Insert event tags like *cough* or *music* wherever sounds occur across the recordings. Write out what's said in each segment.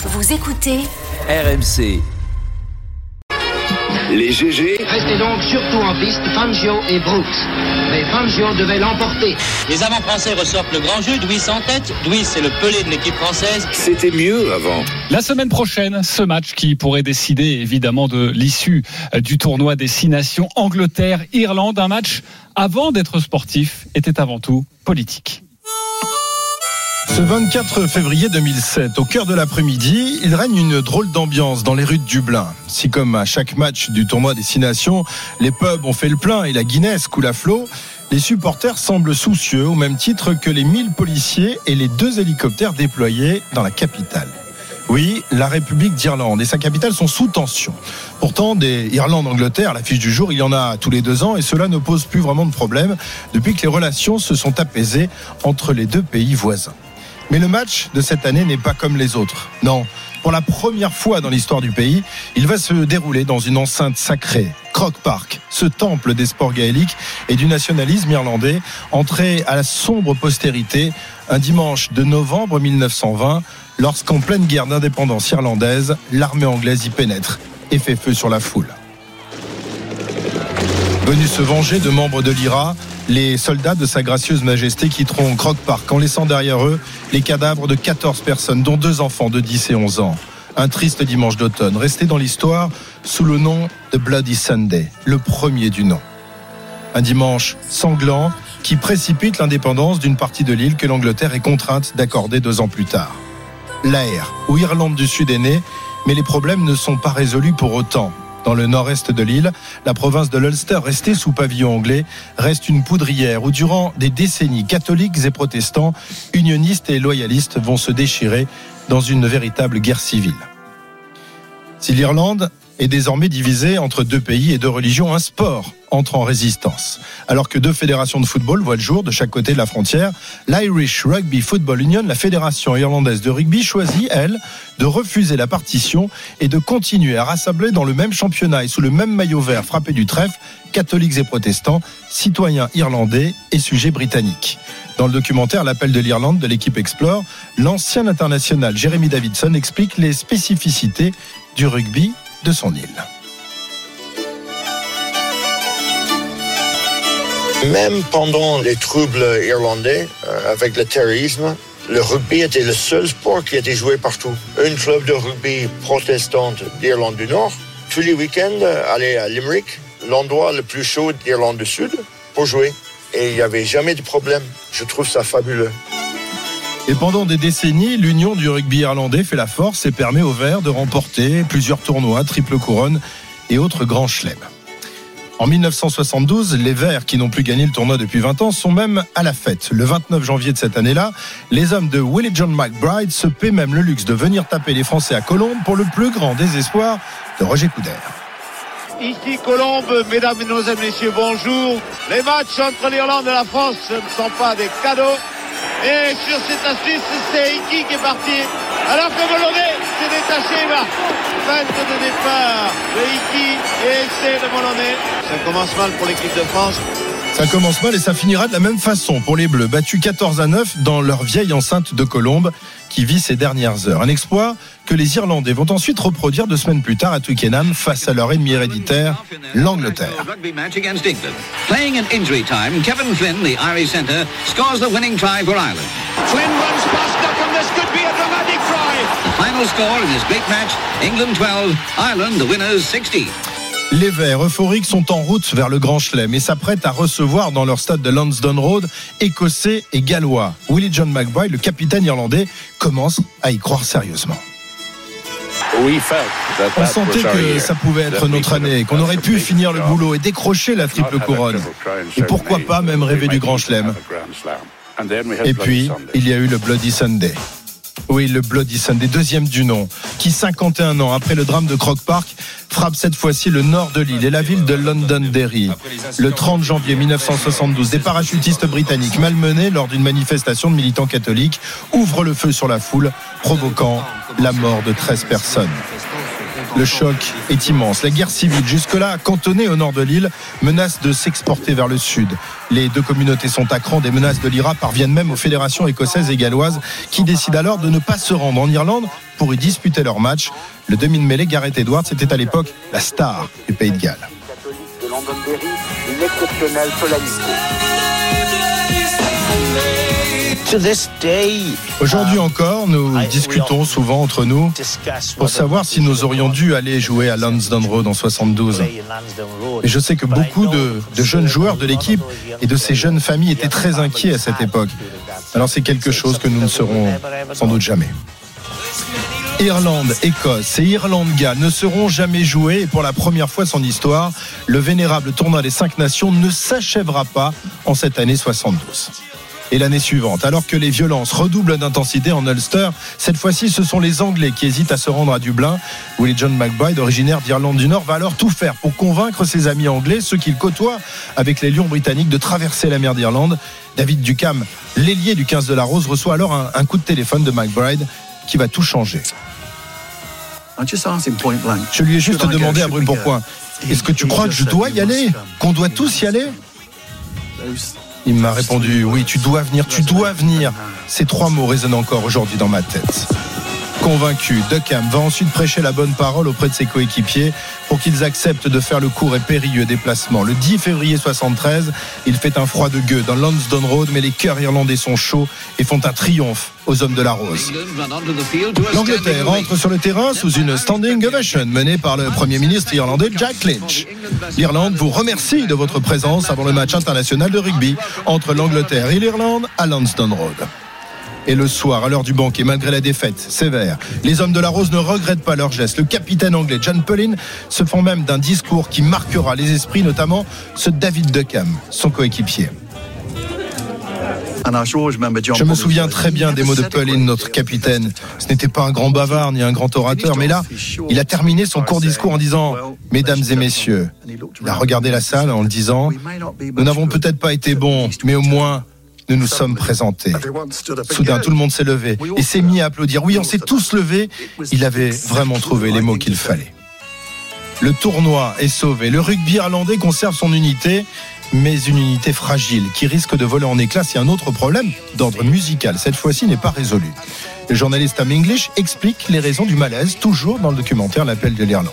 Vous écoutez RMC. Les GG. Restez donc surtout en piste Fangio et Brooks. Mais Fangio devait l'emporter. Les avants français ressortent le grand jeu, Douis en tête. Douis, c'est le pelé de l'équipe française. C'était mieux avant. La semaine prochaine, ce match qui pourrait décider évidemment de l'issue du tournoi des Six Nations Angleterre-Irlande, un match avant d'être sportif était avant tout politique. Ce 24 février 2007, au cœur de l'après-midi, il règne une drôle d'ambiance dans les rues de Dublin. Si comme à chaque match du tournoi des Six Nations, les pubs ont fait le plein et la Guinness coule à flot, les supporters semblent soucieux au même titre que les 1000 policiers et les deux hélicoptères déployés dans la capitale. Oui, la République d'Irlande et sa capitale sont sous tension. Pourtant, des Irlande-Angleterre, la fiche du jour, il y en a tous les deux ans et cela ne pose plus vraiment de problème depuis que les relations se sont apaisées entre les deux pays voisins. Mais le match de cette année n'est pas comme les autres. Non, pour la première fois dans l'histoire du pays, il va se dérouler dans une enceinte sacrée, Croke Park, ce temple des sports gaéliques et du nationalisme irlandais, entré à la sombre postérité un dimanche de novembre 1920, lorsqu'en pleine guerre d'indépendance irlandaise, l'armée anglaise y pénètre et fait feu sur la foule. Venus se venger de membres de l'IRA, les soldats de Sa Gracieuse Majesté quitteront Croke Park en laissant derrière eux les cadavres de 14 personnes, dont deux enfants de 10 et 11 ans. Un triste dimanche d'automne, resté dans l'histoire sous le nom de Bloody Sunday, le premier du nom. Un dimanche sanglant qui précipite l'indépendance d'une partie de l'île que l'Angleterre est contrainte d'accorder deux ans plus tard. L'Air, où Irlande du Sud est née, mais les problèmes ne sont pas résolus pour autant. Dans le nord-est de l'île, la province de l'Ulster, restée sous pavillon anglais, reste une poudrière où durant des décennies, catholiques et protestants, unionistes et loyalistes vont se déchirer dans une véritable guerre civile. Si l'Irlande est désormais divisée entre deux pays et deux religions, un sport entre en résistance. Alors que deux fédérations de football voient le jour de chaque côté de la frontière, l'Irish Rugby Football Union, la fédération irlandaise de rugby, choisit, elle, de refuser la partition et de continuer à rassembler dans le même championnat et sous le même maillot vert frappé du trèfle catholiques et protestants, citoyens irlandais et sujets britanniques. Dans le documentaire L'appel de l'Irlande de l'équipe Explore, l'ancien international Jeremy Davidson explique les spécificités du rugby de son île. Même pendant les troubles irlandais, euh, avec le terrorisme, le rugby était le seul sport qui était joué partout. Un club de rugby protestante d'Irlande du Nord, tous les week-ends, allait à Limerick, l'endroit le plus chaud d'Irlande du Sud, pour jouer. Et il n'y avait jamais de problème. Je trouve ça fabuleux. Et pendant des décennies, l'union du rugby irlandais fait la force et permet aux Verts de remporter plusieurs tournois, triple couronne et autres grands chelems. En 1972, les Verts, qui n'ont plus gagné le tournoi depuis 20 ans, sont même à la fête. Le 29 janvier de cette année-là, les hommes de Willie John McBride se paient même le luxe de venir taper les Français à Colombes pour le plus grand désespoir de Roger Coudert. Ici Colombe, mesdames et messieurs, bonjour. Les matchs entre l'Irlande et la France ce ne sont pas des cadeaux. Et sur cette astuce, c'est Iki qui est parti. Alors que Moloney s'est détaché, va. Fin de départ de Iki et essai de Moloney. Ça commence mal pour l'équipe de France. Ça commence mal et ça finira de la même façon pour les Bleus, battus 14 à 9 dans leur vieille enceinte de Colombe qui vit ses dernières heures. Un exploit que les Irlandais vont ensuite reproduire deux semaines plus tard à Twickenham face à leur ennemi héréditaire, l'Angleterre. Playing in injury time, Kevin Flynn, the final score in this great match, England 12, Ireland the winners 60. Les Verts euphoriques sont en route vers le Grand Chelem et s'apprêtent à recevoir dans leur stade de Lansdowne Road Écossais et Gallois. Willie John McBride, le capitaine irlandais, commence à y croire sérieusement. On sentait que ça pouvait être notre année, qu'on aurait pu finir le boulot et décrocher la triple couronne. Et pourquoi pas même rêver du Grand Chelem. Et puis, il y a eu le Bloody Sunday. Oui, le Bloody Sunday, deuxième du nom, qui 51 ans après le drame de Croke Park frappe cette fois-ci le nord de l'île et la ville de Londonderry. Le 30 janvier 1972, des parachutistes britanniques malmenés lors d'une manifestation de militants catholiques ouvrent le feu sur la foule, provoquant la mort de 13 personnes. Le choc est immense. La guerre civile, jusque-là cantonnée au nord de l'île, menace de s'exporter vers le sud. Les deux communautés sont à cran. Des menaces de l'IRA parviennent même aux fédérations écossaises et galloises qui décident alors de ne pas se rendre en Irlande pour y disputer leur match. Le demi-mêlée Gareth Edwards était à l'époque la star du Pays de Galles. Aujourd'hui encore, nous discutons souvent entre nous pour savoir si nous aurions dû aller jouer à Lansdowne Road en 72. Et je sais que beaucoup de, de jeunes joueurs de l'équipe et de ces jeunes familles étaient très inquiets à cette époque. Alors c'est quelque chose que nous ne serons sans doute jamais. Irlande, Écosse et Irlande-Galles ne seront jamais joués et pour la première fois de son histoire, le vénérable tournoi des cinq nations ne s'achèvera pas en cette année 72 et l'année suivante. Alors que les violences redoublent d'intensité en Ulster, cette fois-ci, ce sont les Anglais qui hésitent à se rendre à Dublin. Willie John McBride, originaire d'Irlande du Nord, va alors tout faire pour convaincre ses amis anglais, ceux qu'il côtoie avec les Lions britanniques, de traverser la mer d'Irlande. David Ducam, l'ailier du 15 de la Rose, reçoit alors un, un coup de téléphone de McBride qui va tout changer. Je lui ai juste demandé à brûle pour point. Est-ce que tu crois que je dois y aller? Qu'on doit tous y aller? Il m'a répondu Oui, tu dois venir, tu dois venir. Ces trois mots résonnent encore aujourd'hui dans ma tête. Convaincu, Duckham va ensuite prêcher la bonne parole auprès de ses coéquipiers pour qu'ils acceptent de faire le court et périlleux déplacement. Le 10 février 73, il fait un froid de gueux dans Lansdowne Road, mais les cœurs irlandais sont chauds et font un triomphe aux hommes de la rose. L'Angleterre entre sur le terrain sous une standing ovation menée par le Premier ministre irlandais Jack Lynch. L'Irlande vous remercie de votre présence avant le match international de rugby entre l'Angleterre et l'Irlande à Lansdowne Road. Et le soir, à l'heure du banquet, malgré la défaite sévère, les hommes de la Rose ne regrettent pas leur geste. Le capitaine anglais John Pullen se font même d'un discours qui marquera les esprits, notamment ce David Duckham, son coéquipier. Je me souviens très bien des mots de Pullen, notre capitaine. Ce n'était pas un grand bavard ni un grand orateur, mais là, il a terminé son court discours en disant Mesdames et messieurs, il a regardé la salle en le disant Nous n'avons peut-être pas été bons, mais au moins nous nous sommes présentés. Soudain, tout le monde s'est levé et s'est mis à applaudir. Oui, on s'est tous levés. Il avait vraiment trouvé les mots qu'il fallait. Le tournoi est sauvé. Le rugby irlandais conserve son unité, mais une unité fragile qui risque de voler en éclats si un autre problème d'ordre musical, cette fois-ci, n'est pas résolu. Le journaliste Tom English explique les raisons du malaise, toujours dans le documentaire L'appel de l'Irlande.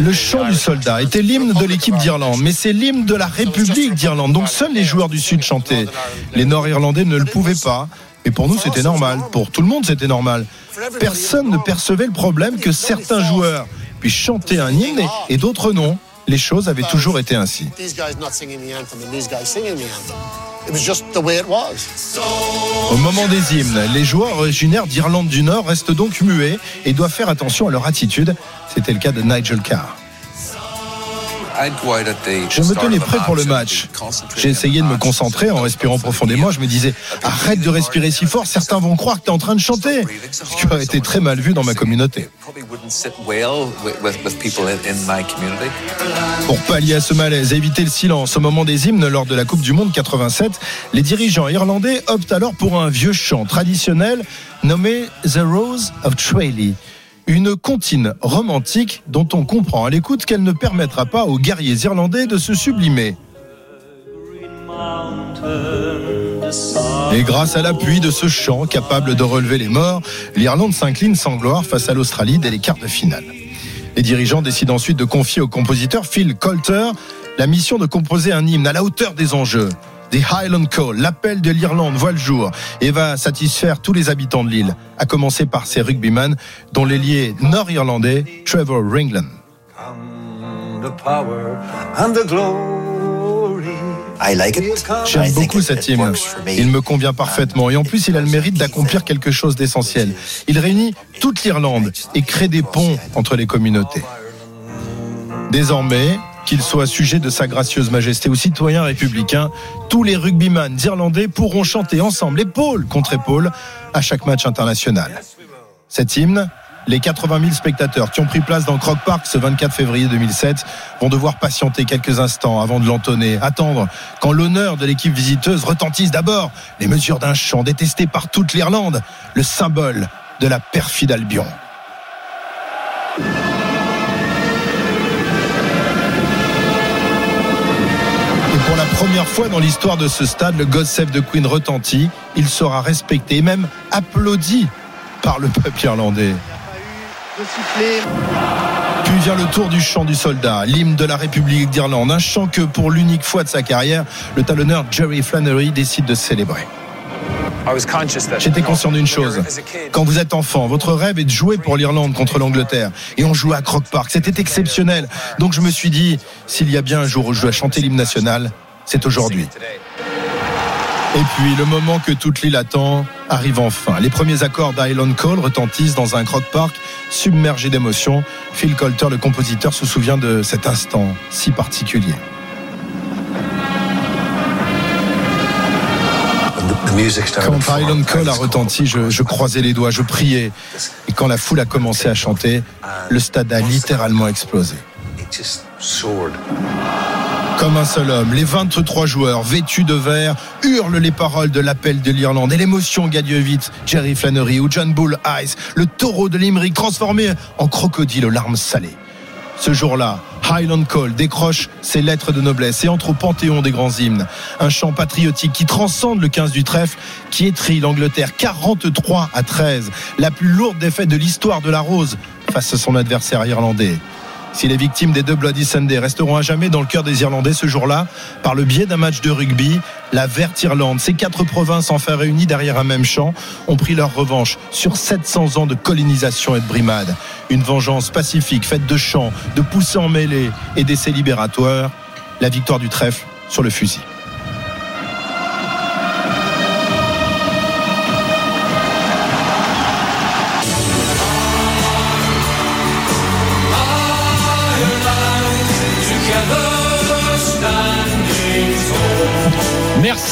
Le chant du soldat était l'hymne de l'équipe d'Irlande, mais c'est l'hymne de la République d'Irlande. Donc seuls les joueurs du Sud chantaient. Les Nord-Irlandais ne le pouvaient pas. Et pour nous, c'était normal. Pour tout le monde, c'était normal. Personne ne percevait le problème que certains joueurs puissent chanter un hymne et, et d'autres non. Les choses avaient toujours été ainsi. Au moment des hymnes, les joueurs originaires d'Irlande du Nord restent donc muets et doivent faire attention à leur attitude. C'était le cas de Nigel Carr. Je me tenais prêt pour le match. J'ai essayé de me concentrer en respirant profondément. Je me disais, arrête de respirer si fort, certains vont croire que tu es en train de chanter. Ce qui aurait été très mal vu dans ma communauté. Pour pallier à ce malaise et éviter le silence au moment des hymnes lors de la Coupe du Monde 87, les dirigeants irlandais optent alors pour un vieux chant traditionnel nommé The Rose of Tralee une comptine romantique dont on comprend à l'écoute qu'elle ne permettra pas aux guerriers irlandais de se sublimer. Et grâce à l'appui de ce chant capable de relever les morts, l'Irlande s'incline sans gloire face à l'Australie dès les quarts de finale. Les dirigeants décident ensuite de confier au compositeur Phil Coulter la mission de composer un hymne à la hauteur des enjeux. The Highland Call, l'appel de l'Irlande voit le jour et va satisfaire tous les habitants de l'île, à commencer par ses rugbyman, dont l'ailier nord-irlandais Trevor Ringland. J'aime beaucoup cet hymne. Il me convient parfaitement et en plus il a le mérite d'accomplir quelque chose d'essentiel. Il réunit toute l'Irlande et crée des ponts entre les communautés. Désormais, qu'il soit sujet de sa gracieuse majesté ou citoyen républicain, tous les rugbyman irlandais pourront chanter ensemble épaule contre épaule à chaque match international. Cet hymne, les 80 000 spectateurs qui ont pris place dans Croke Park ce 24 février 2007 vont devoir patienter quelques instants avant de l'entonner, attendre quand l'honneur de l'équipe visiteuse retentisse d'abord les mesures d'un chant détesté par toute l'Irlande, le symbole de la perfide Albion. Première fois dans l'histoire de ce stade, le God the Queen retentit. Il sera respecté et même applaudi par le peuple irlandais. Puis vient le tour du chant du soldat, l'hymne de la République d'Irlande, un chant que pour l'unique fois de sa carrière, le talonneur Jerry Flannery décide de célébrer. J'étais conscient d'une chose. Quand vous êtes enfant, votre rêve est de jouer pour l'Irlande contre l'Angleterre. Et on jouait à Croke Park. C'était exceptionnel. Donc je me suis dit, s'il y a bien un jour où je dois chanter l'hymne national, c'est aujourd'hui. Et puis le moment que toute l'île attend arrive enfin. Les premiers accords d'Island Call retentissent dans un Croke Park submergé d'émotions. Phil Coulter, le compositeur, se souvient de cet instant si particulier. Quand Island Call a retenti, je, je croisais les doigts, je priais. Et quand la foule a commencé à chanter, le stade a littéralement explosé. Comme un seul homme, les 23 joueurs vêtus de vert hurlent les paroles de l'appel de l'Irlande et l'émotion gagne vite Jerry Flannery ou John Bull Ice, le taureau de Limerick transformé en crocodile aux larmes salées. Ce jour-là, Highland Call décroche ses lettres de noblesse et entre au panthéon des grands hymnes. Un chant patriotique qui transcende le 15 du trèfle, qui étrit l'Angleterre 43 à 13, la plus lourde défaite de l'histoire de la Rose face à son adversaire irlandais. Si les victimes des deux Bloody Sunday resteront à jamais dans le cœur des Irlandais ce jour-là, par le biais d'un match de rugby, la Verte Irlande, ces quatre provinces enfin réunies derrière un même champ, ont pris leur revanche sur 700 ans de colonisation et de brimade. Une vengeance pacifique faite de chants, de poussées en mêlée et d'essais libératoires. La victoire du trèfle sur le fusil.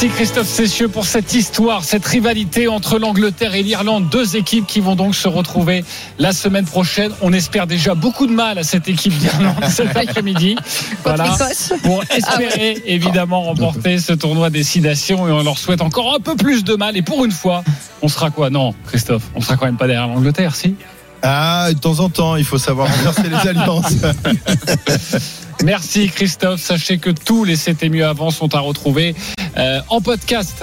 Merci Christophe Cessieux pour cette histoire, cette rivalité entre l'Angleterre et l'Irlande. Deux équipes qui vont donc se retrouver la semaine prochaine. On espère déjà beaucoup de mal à cette équipe d'Irlande *laughs* cet après-midi. Voilà, pour espérer évidemment remporter ce tournoi Destination et on leur souhaite encore un peu plus de mal. Et pour une fois, on sera quoi? Non, Christophe, on sera quand même pas derrière l'Angleterre, si? Ah, de temps en temps, il faut savoir inverser les alliances. *laughs* *laughs* Merci Christophe. Sachez que tous les C'était mieux avant sont à retrouver en podcast